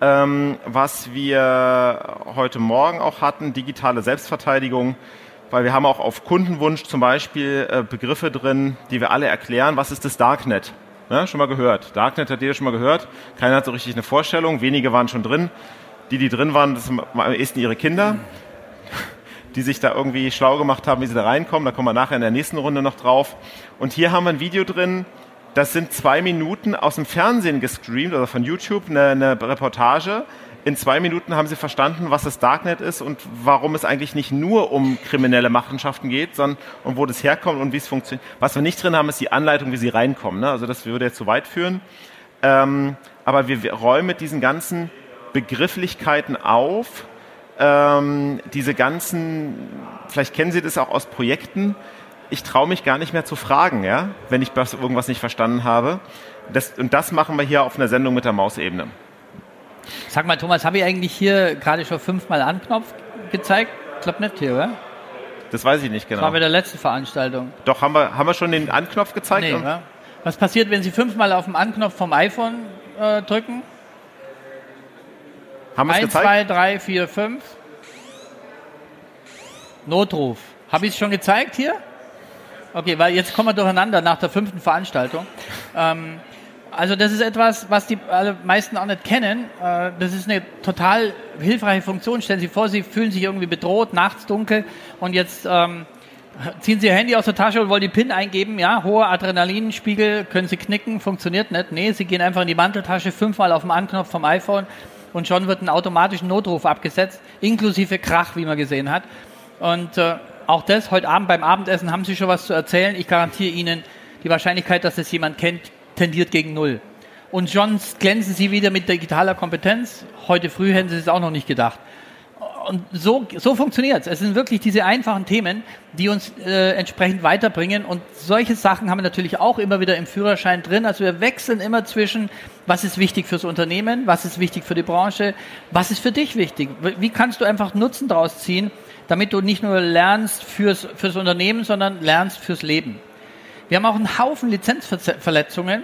ähm, was wir heute Morgen auch hatten, digitale Selbstverteidigung, weil wir haben auch auf Kundenwunsch zum Beispiel äh, Begriffe drin, die wir alle erklären. Was ist das Darknet? Ja, schon mal gehört. Darknet hat jeder schon mal gehört. Keiner hat so richtig eine Vorstellung. Wenige waren schon drin. Die, die drin waren, das sind am ehesten ihre Kinder, die sich da irgendwie schlau gemacht haben, wie sie da reinkommen. Da kommen wir nachher in der nächsten Runde noch drauf. Und hier haben wir ein Video drin, das sind zwei Minuten aus dem Fernsehen gestreamt, also von YouTube, eine, eine Reportage. In zwei Minuten haben sie verstanden, was das Darknet ist und warum es eigentlich nicht nur um kriminelle Machenschaften geht, sondern um wo das herkommt und wie es funktioniert. Was wir nicht drin haben, ist die Anleitung, wie sie reinkommen. Ne? Also das würde jetzt zu weit führen. Ähm, aber wir räumen mit diesen ganzen Begrifflichkeiten auf, ähm, diese ganzen, vielleicht kennen Sie das auch aus Projekten, ich traue mich gar nicht mehr zu fragen, ja, wenn ich irgendwas nicht verstanden habe. Das, und das machen wir hier auf einer Sendung mit der Mausebene. Sag mal, Thomas, habe ich eigentlich hier gerade schon fünfmal Anknopf gezeigt? Ich glaube nicht hier, oder? Das weiß ich nicht genau. Das war bei der letzten Veranstaltung. Doch, haben wir, haben wir schon den Anknopf gezeigt? Nee. Was passiert, wenn Sie fünfmal auf den Anknopf vom iPhone äh, drücken? Haben wir es gezeigt? 1, 2, 3, 4, 5. Notruf. Habe ich es schon gezeigt hier? Okay, weil jetzt kommen wir durcheinander nach der fünften Veranstaltung. Ähm, also das ist etwas, was die alle meisten auch nicht kennen. Äh, das ist eine total hilfreiche Funktion. Stellen Sie vor, Sie fühlen sich irgendwie bedroht, nachts dunkel und jetzt ähm, ziehen Sie Ihr Handy aus der Tasche und wollen die PIN eingeben. Ja, hoher Adrenalinspiegel, können Sie knicken, funktioniert nicht. Nee, Sie gehen einfach in die Manteltasche, fünfmal auf den Anknopf vom iPhone und schon wird ein automatischer Notruf abgesetzt, inklusive Krach, wie man gesehen hat. Und äh, auch das, heute Abend beim Abendessen haben Sie schon was zu erzählen. Ich garantiere Ihnen, die Wahrscheinlichkeit, dass es jemand kennt, tendiert gegen Null. Und schon glänzen Sie wieder mit digitaler Kompetenz. Heute früh hätten Sie es auch noch nicht gedacht. Und so, so funktioniert es. Es sind wirklich diese einfachen Themen, die uns äh, entsprechend weiterbringen. Und solche Sachen haben wir natürlich auch immer wieder im Führerschein drin. Also wir wechseln immer zwischen, was ist wichtig fürs Unternehmen, was ist wichtig für die Branche, was ist für dich wichtig. Wie kannst du einfach Nutzen daraus ziehen, damit du nicht nur lernst fürs, fürs Unternehmen, sondern lernst fürs Leben. Wir haben auch einen Haufen Lizenzverletzungen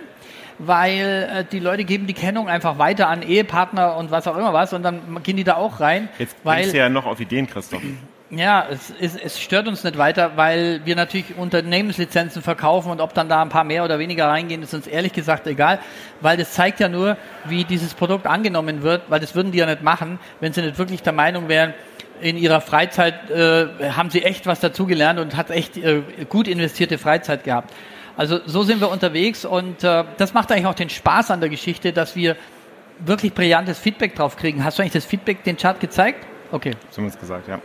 weil äh, die Leute geben die Kennung einfach weiter an Ehepartner und was auch immer was und dann gehen die da auch rein. Jetzt bringst du ja noch auf Ideen, Christoph. Ja, es, es, es stört uns nicht weiter, weil wir natürlich Unternehmenslizenzen verkaufen und ob dann da ein paar mehr oder weniger reingehen, ist uns ehrlich gesagt egal, weil das zeigt ja nur, wie dieses Produkt angenommen wird, weil das würden die ja nicht machen, wenn sie nicht wirklich der Meinung wären, in ihrer Freizeit äh, haben sie echt was dazugelernt und hat echt äh, gut investierte Freizeit gehabt. Also so sind wir unterwegs und äh, das macht eigentlich auch den Spaß an der Geschichte, dass wir wirklich brillantes Feedback drauf kriegen. Hast du eigentlich das Feedback, den Chart gezeigt? Okay. Es gesagt, ja.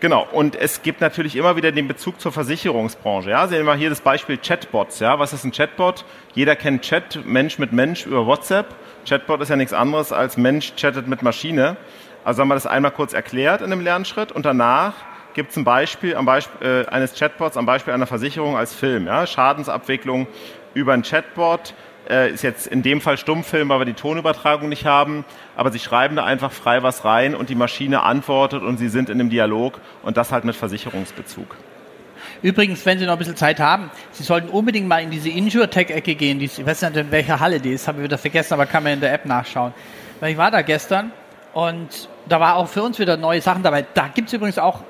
Genau, und es gibt natürlich immer wieder den Bezug zur Versicherungsbranche. Ja, sehen wir hier das Beispiel Chatbots. Ja, was ist ein Chatbot? Jeder kennt Chat, Mensch mit Mensch über WhatsApp. Chatbot ist ja nichts anderes als Mensch chattet mit Maschine. Also haben wir das einmal kurz erklärt in einem Lernschritt und danach gibt es ein Beispiel, am Beispiel äh, eines Chatbots am Beispiel einer Versicherung als Film. Ja? Schadensabwicklung über ein Chatbot äh, ist jetzt in dem Fall Stummfilm, weil wir die Tonübertragung nicht haben, aber Sie schreiben da einfach frei was rein und die Maschine antwortet und Sie sind in einem Dialog und das halt mit Versicherungsbezug. Übrigens, wenn Sie noch ein bisschen Zeit haben, Sie sollten unbedingt mal in diese Insure-Tech-Ecke gehen. ich weiß nicht, in welcher Halle die ist, habe ich wieder vergessen, aber kann man in der App nachschauen. Weil ich war da gestern und da war auch für uns wieder neue Sachen dabei. Da gibt es übrigens auch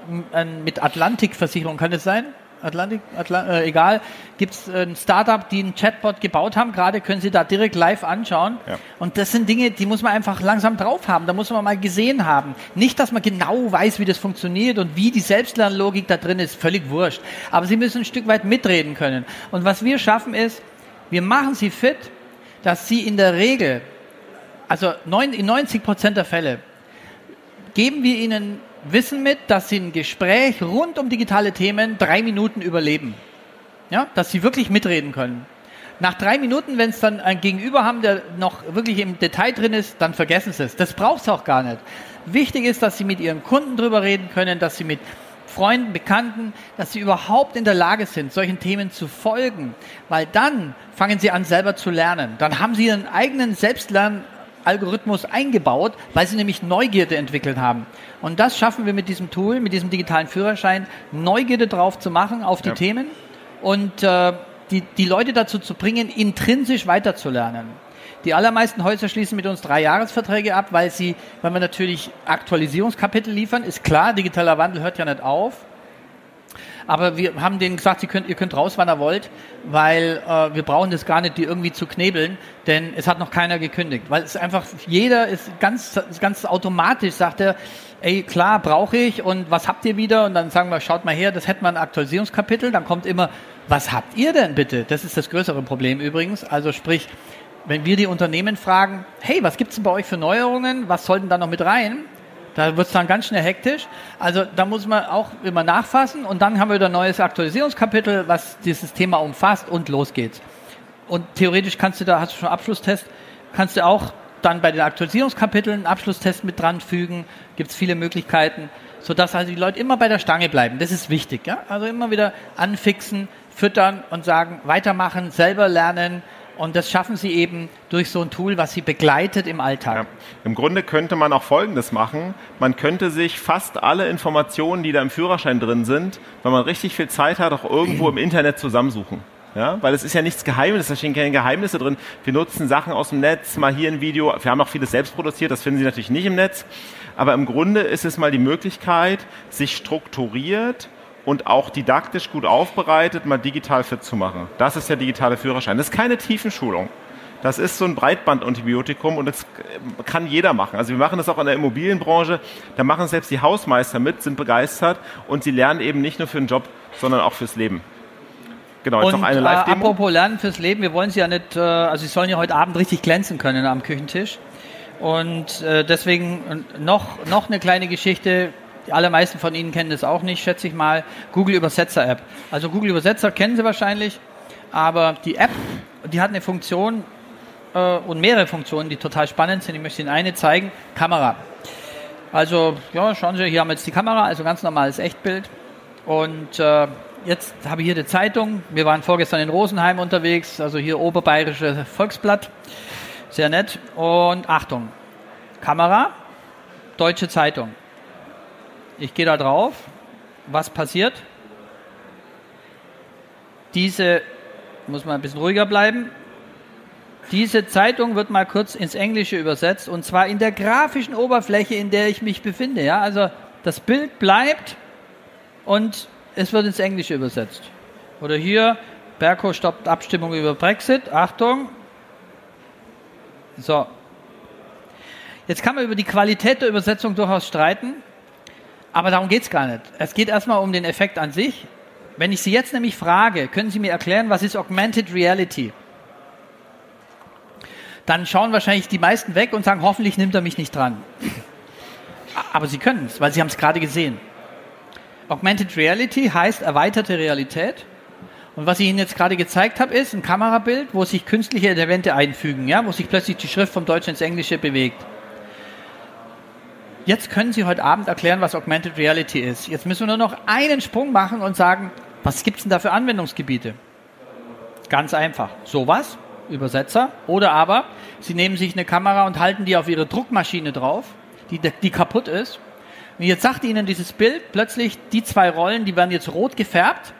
mit Atlantik-Versicherung, kann es sein? Atlantik, Atlant äh, egal, gibt es ein Startup, die einen Chatbot gebaut haben. Gerade können Sie da direkt live anschauen. Ja. Und das sind Dinge, die muss man einfach langsam drauf haben. Da muss man mal gesehen haben. Nicht, dass man genau weiß, wie das funktioniert und wie die Selbstlernlogik da drin ist, völlig wurscht. Aber Sie müssen ein Stück weit mitreden können. Und was wir schaffen ist, wir machen Sie fit, dass Sie in der Regel, also in 90 Prozent der Fälle, geben wir Ihnen Wissen mit, dass sie ein Gespräch rund um digitale Themen drei Minuten überleben. Ja, dass sie wirklich mitreden können. Nach drei Minuten, wenn es dann ein Gegenüber haben, der noch wirklich im Detail drin ist, dann vergessen sie es. Das braucht es auch gar nicht. Wichtig ist, dass sie mit ihren Kunden drüber reden können, dass sie mit Freunden, Bekannten, dass sie überhaupt in der Lage sind, solchen Themen zu folgen, weil dann fangen sie an, selber zu lernen. Dann haben sie ihren eigenen Selbstlern Algorithmus eingebaut, weil sie nämlich Neugierde entwickelt haben. Und das schaffen wir mit diesem Tool, mit diesem digitalen Führerschein, Neugierde drauf zu machen auf die ja. Themen und äh, die, die Leute dazu zu bringen, intrinsisch weiterzulernen. Die allermeisten Häuser schließen mit uns drei Jahresverträge ab, weil sie, weil wir natürlich Aktualisierungskapitel liefern. Ist klar, digitaler Wandel hört ja nicht auf. Aber wir haben denen gesagt, könnt, ihr könnt raus, wann ihr wollt, weil äh, wir brauchen das gar nicht, die irgendwie zu knebeln, denn es hat noch keiner gekündigt. Weil es einfach, jeder ist ganz, ganz automatisch, sagt er, ey, klar, brauche ich und was habt ihr wieder? Und dann sagen wir, schaut mal her, das hätten wir ein Aktualisierungskapitel. Dann kommt immer, was habt ihr denn bitte? Das ist das größere Problem übrigens. Also sprich, wenn wir die Unternehmen fragen, hey, was gibt's denn bei euch für Neuerungen? Was sollten da noch mit rein? Da wird es dann ganz schnell hektisch. Also da muss man auch immer nachfassen und dann haben wir wieder ein neues Aktualisierungskapitel, was dieses Thema umfasst und los geht's. Und theoretisch kannst du da, hast du schon Abschlusstest, kannst du auch dann bei den Aktualisierungskapiteln einen Abschlusstest mit dran fügen. Gibt es viele Möglichkeiten, sodass also die Leute immer bei der Stange bleiben. Das ist wichtig. Ja? Also immer wieder anfixen, füttern und sagen, weitermachen, selber lernen, und das schaffen sie eben durch so ein Tool, was sie begleitet im Alltag. Ja. Im Grunde könnte man auch Folgendes machen. Man könnte sich fast alle Informationen, die da im Führerschein drin sind, wenn man richtig viel Zeit hat, auch irgendwo im Internet zusammensuchen. Ja, weil es ist ja nichts Geheimnis, da stehen keine Geheimnisse drin. Wir nutzen Sachen aus dem Netz, mal hier ein Video. Wir haben auch vieles selbst produziert, das finden Sie natürlich nicht im Netz. Aber im Grunde ist es mal die Möglichkeit, sich strukturiert und auch didaktisch gut aufbereitet, mal digital fit zu machen. Das ist der digitale Führerschein. Das ist keine Tiefenschulung. Das ist so ein Breitbandantibiotikum und das kann jeder machen. Also wir machen das auch in der Immobilienbranche. Da machen selbst die Hausmeister mit, sind begeistert und sie lernen eben nicht nur für den Job, sondern auch fürs Leben. Genau, jetzt und, noch eine Live-Demo. Äh, apropos Lernen fürs Leben, wir wollen sie ja nicht, äh, also sie sollen ja heute Abend richtig glänzen können am Küchentisch. Und äh, deswegen noch, noch eine kleine Geschichte. Die allermeisten von Ihnen kennen das auch nicht, schätze ich mal. Google Übersetzer App. Also Google Übersetzer kennen Sie wahrscheinlich, aber die App, die hat eine Funktion äh, und mehrere Funktionen, die total spannend sind. Ich möchte Ihnen eine zeigen. Kamera. Also, ja, schauen Sie, hier haben wir jetzt die Kamera, also ganz normales Echtbild. Und äh, jetzt habe ich hier die Zeitung. Wir waren vorgestern in Rosenheim unterwegs, also hier Oberbayerische Volksblatt. Sehr nett. Und Achtung, Kamera, Deutsche Zeitung. Ich gehe da drauf. Was passiert? Diese, muss man ein bisschen ruhiger bleiben. Diese Zeitung wird mal kurz ins Englische übersetzt und zwar in der grafischen Oberfläche, in der ich mich befinde. Ja, also das Bild bleibt und es wird ins Englische übersetzt. Oder hier, Berko stoppt Abstimmung über Brexit. Achtung. So. Jetzt kann man über die Qualität der Übersetzung durchaus streiten. Aber darum geht es gar nicht. Es geht erstmal um den Effekt an sich. Wenn ich Sie jetzt nämlich frage, können Sie mir erklären, was ist Augmented Reality? dann schauen wahrscheinlich die meisten weg und sagen, hoffentlich nimmt er mich nicht dran. Aber sie können es, weil sie haben es gerade gesehen. Augmented Reality heißt erweiterte Realität. Und was ich Ihnen jetzt gerade gezeigt habe, ist ein Kamerabild, wo sich künstliche Elemente einfügen, ja, wo sich plötzlich die Schrift vom Deutschen ins Englische bewegt. Jetzt können Sie heute Abend erklären, was Augmented Reality ist. Jetzt müssen wir nur noch einen Sprung machen und sagen, was gibt es denn da für Anwendungsgebiete? Ganz einfach. Sowas, Übersetzer. Oder aber, Sie nehmen sich eine Kamera und halten die auf Ihre Druckmaschine drauf, die, die kaputt ist. Und jetzt sagt Ihnen dieses Bild plötzlich, die zwei Rollen, die werden jetzt rot gefärbt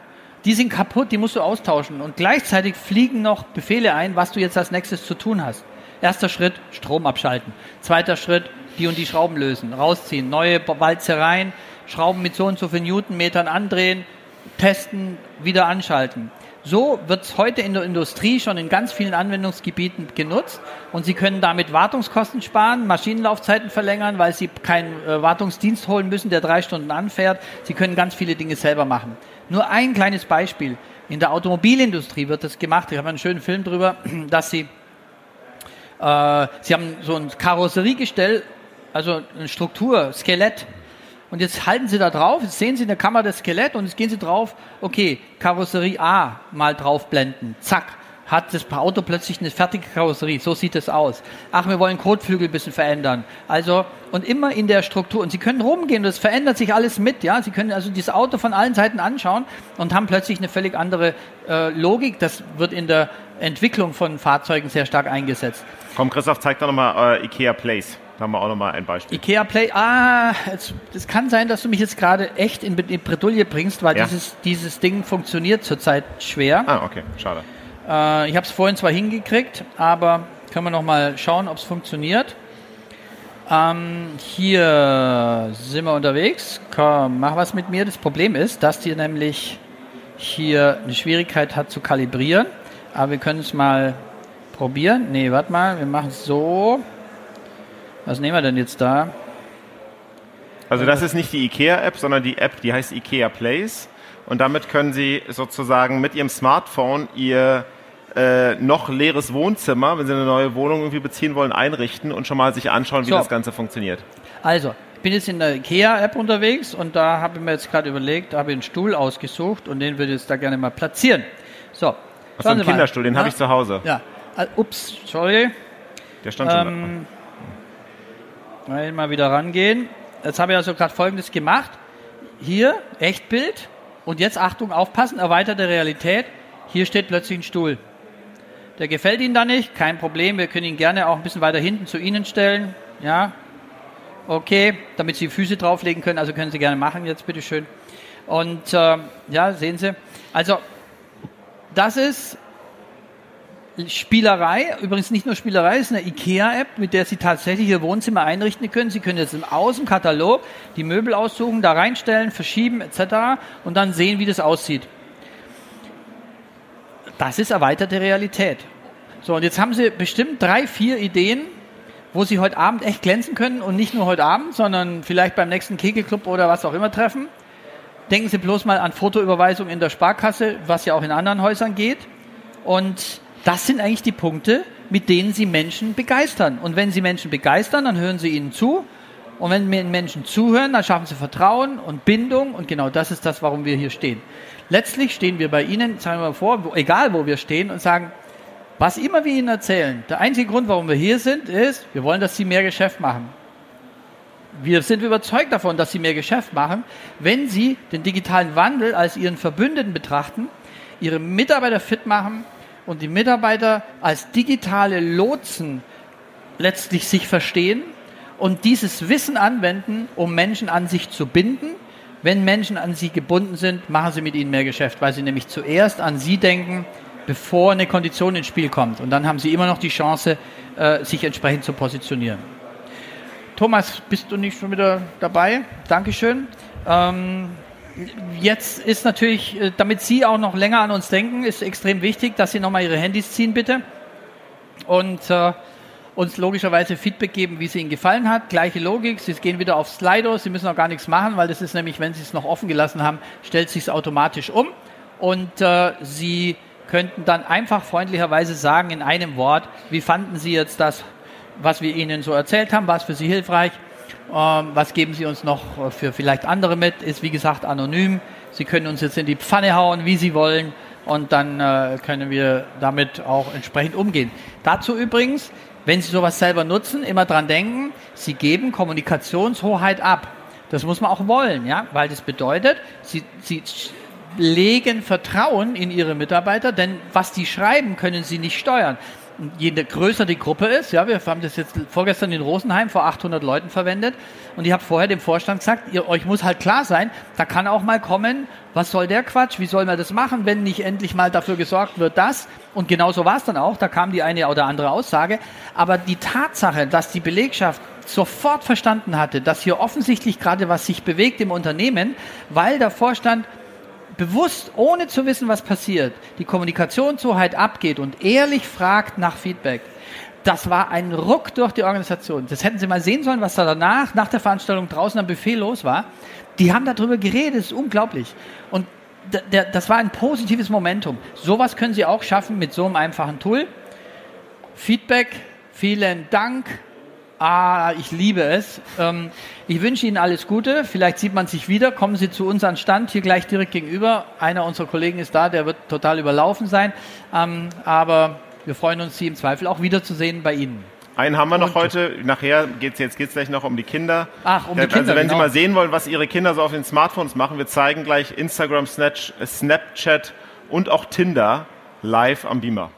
die sind kaputt, die musst du austauschen. Und gleichzeitig fliegen noch Befehle ein, was du jetzt als nächstes zu tun hast. Erster Schritt, Strom abschalten. Zweiter Schritt, die und die Schrauben lösen, rausziehen, neue Walzereien, Schrauben mit so und so vielen Newtonmetern andrehen, testen, wieder anschalten. So wird es heute in der Industrie schon in ganz vielen Anwendungsgebieten genutzt und Sie können damit Wartungskosten sparen, Maschinenlaufzeiten verlängern, weil Sie keinen äh, Wartungsdienst holen müssen, der drei Stunden anfährt. Sie können ganz viele Dinge selber machen. Nur ein kleines Beispiel. In der Automobilindustrie wird das gemacht. Ich habe einen schönen Film darüber, dass Sie, äh, Sie haben so ein Karosseriegestell, also eine Struktur, Skelett. Und jetzt halten Sie da drauf, jetzt sehen Sie in der Kamera das Skelett und jetzt gehen Sie drauf, okay, Karosserie A mal draufblenden, zack hat das Auto plötzlich eine fertige Karosserie. So sieht es aus. Ach, wir wollen Kotflügel ein bisschen verändern. Also, und immer in der Struktur. Und Sie können rumgehen, das verändert sich alles mit, ja. Sie können also dieses Auto von allen Seiten anschauen und haben plötzlich eine völlig andere äh, Logik. Das wird in der Entwicklung von Fahrzeugen sehr stark eingesetzt. Komm, Christoph, zeig doch nochmal äh, IKEA Place. Da haben wir auch nochmal ein Beispiel. IKEA Play, ah, es kann sein, dass du mich jetzt gerade echt in, in Bredouille bringst, weil ja. dieses, dieses Ding funktioniert zurzeit schwer. Ah, okay, schade. Äh, ich habe es vorhin zwar hingekriegt, aber können wir noch mal schauen, ob es funktioniert. Ähm, hier sind wir unterwegs. Komm, mach was mit mir. Das Problem ist, dass die nämlich hier eine Schwierigkeit hat zu kalibrieren. Aber wir können es mal probieren. Ne, warte mal, wir machen es so. Was nehmen wir denn jetzt da? Also das ist nicht die IKEA-App, sondern die App, die heißt IKEA Place. Und damit können Sie sozusagen mit Ihrem Smartphone Ihr äh, noch leeres Wohnzimmer, wenn Sie eine neue Wohnung irgendwie beziehen wollen, einrichten und schon mal sich anschauen, wie so. das Ganze funktioniert. Also, ich bin jetzt in der IKEA-App unterwegs und da habe ich mir jetzt gerade überlegt, habe ich einen Stuhl ausgesucht und den würde ich jetzt da gerne mal platzieren. So. Achso, einen Kinderstuhl, den habe ich zu Hause. Ja. Also, ups, sorry. Der stand schon ähm, da. Mal, wieder rangehen. Jetzt habe ich also gerade folgendes gemacht. Hier, Echtbild. Und jetzt Achtung, aufpassen, erweiterte Realität. Hier steht plötzlich ein Stuhl. Der gefällt Ihnen da nicht, kein Problem. Wir können ihn gerne auch ein bisschen weiter hinten zu Ihnen stellen. Ja, okay, damit Sie Füße drauflegen können. Also können Sie gerne machen jetzt, bitteschön. Und äh, ja, sehen Sie. Also das ist Spielerei, übrigens nicht nur Spielerei, es ist eine IKEA-App, mit der Sie tatsächlich Ihr Wohnzimmer einrichten können. Sie können jetzt aus dem Katalog die Möbel aussuchen, da reinstellen, verschieben etc. und dann sehen, wie das aussieht. Das ist erweiterte Realität. So, und jetzt haben Sie bestimmt drei, vier Ideen, wo Sie heute Abend echt glänzen können und nicht nur heute Abend, sondern vielleicht beim nächsten Kegelclub oder was auch immer treffen. Denken Sie bloß mal an Fotoüberweisung in der Sparkasse, was ja auch in anderen Häusern geht. Und das sind eigentlich die Punkte, mit denen Sie Menschen begeistern. Und wenn Sie Menschen begeistern, dann hören Sie ihnen zu. Und wenn Menschen zuhören, dann schaffen Sie Vertrauen und Bindung. Und genau das ist das, warum wir hier stehen. Letztlich stehen wir bei Ihnen, sagen wir mal vor, wo, egal wo wir stehen, und sagen, was immer wir Ihnen erzählen, der einzige Grund, warum wir hier sind, ist, wir wollen, dass Sie mehr Geschäft machen. Wir sind überzeugt davon, dass Sie mehr Geschäft machen, wenn Sie den digitalen Wandel als Ihren Verbündeten betrachten, Ihre Mitarbeiter fit machen und die Mitarbeiter als digitale Lotsen letztlich sich verstehen und dieses Wissen anwenden, um Menschen an sich zu binden wenn Menschen an Sie gebunden sind, machen Sie mit ihnen mehr Geschäft, weil Sie nämlich zuerst an Sie denken, bevor eine Kondition ins Spiel kommt. Und dann haben Sie immer noch die Chance, äh, sich entsprechend zu positionieren. Thomas, bist du nicht schon wieder dabei? Dankeschön. Ähm, jetzt ist natürlich, äh, damit Sie auch noch länger an uns denken, ist extrem wichtig, dass Sie nochmal Ihre Handys ziehen, bitte. Und äh, uns logischerweise Feedback geben, wie es Ihnen gefallen hat. Gleiche Logik, Sie gehen wieder auf Slido, Sie müssen auch gar nichts machen, weil das ist nämlich, wenn Sie es noch offen gelassen haben, stellt sich es automatisch um und äh, Sie könnten dann einfach freundlicherweise sagen in einem Wort, wie fanden Sie jetzt das, was wir Ihnen so erzählt haben, was für Sie hilfreich, was geben Sie uns noch für vielleicht andere mit, ist wie gesagt anonym. Sie können uns jetzt in die Pfanne hauen, wie Sie wollen und dann äh, können wir damit auch entsprechend umgehen. Dazu übrigens, wenn Sie sowas selber nutzen, immer dran denken, Sie geben Kommunikationshoheit ab. Das muss man auch wollen, ja, weil das bedeutet, Sie, Sie legen Vertrauen in Ihre Mitarbeiter, denn was die schreiben, können Sie nicht steuern. Je größer die Gruppe ist, ja, wir haben das jetzt vorgestern in Rosenheim vor 800 Leuten verwendet und ich habe vorher dem Vorstand gesagt, ihr, euch muss halt klar sein, da kann auch mal kommen, was soll der Quatsch, wie soll man das machen, wenn nicht endlich mal dafür gesorgt wird, dass, und genau so war es dann auch, da kam die eine oder andere Aussage, aber die Tatsache, dass die Belegschaft sofort verstanden hatte, dass hier offensichtlich gerade was sich bewegt im Unternehmen, weil der Vorstand bewusst, ohne zu wissen, was passiert, die Kommunikationshoheit abgeht und ehrlich fragt nach Feedback, das war ein Ruck durch die Organisation. Das hätten Sie mal sehen sollen, was da danach, nach der Veranstaltung draußen am Buffet los war. Die haben darüber geredet, das ist unglaublich. Und das war ein positives Momentum. Sowas können Sie auch schaffen mit so einem einfachen Tool. Feedback, vielen Dank. Ah, ich liebe es. Ähm, ich wünsche Ihnen alles Gute. Vielleicht sieht man sich wieder. Kommen Sie zu uns an Stand, hier gleich direkt gegenüber. Einer unserer Kollegen ist da, der wird total überlaufen sein. Ähm, aber wir freuen uns, Sie im Zweifel auch wiederzusehen bei Ihnen. Einen haben wir noch heute. Nachher geht's jetzt geht's gleich noch um die Kinder. Ach, um die also, Kinder. Also wenn genau. Sie mal sehen wollen, was Ihre Kinder so auf den Smartphones machen, wir zeigen gleich Instagram, Snapchat und auch Tinder live am Beamer.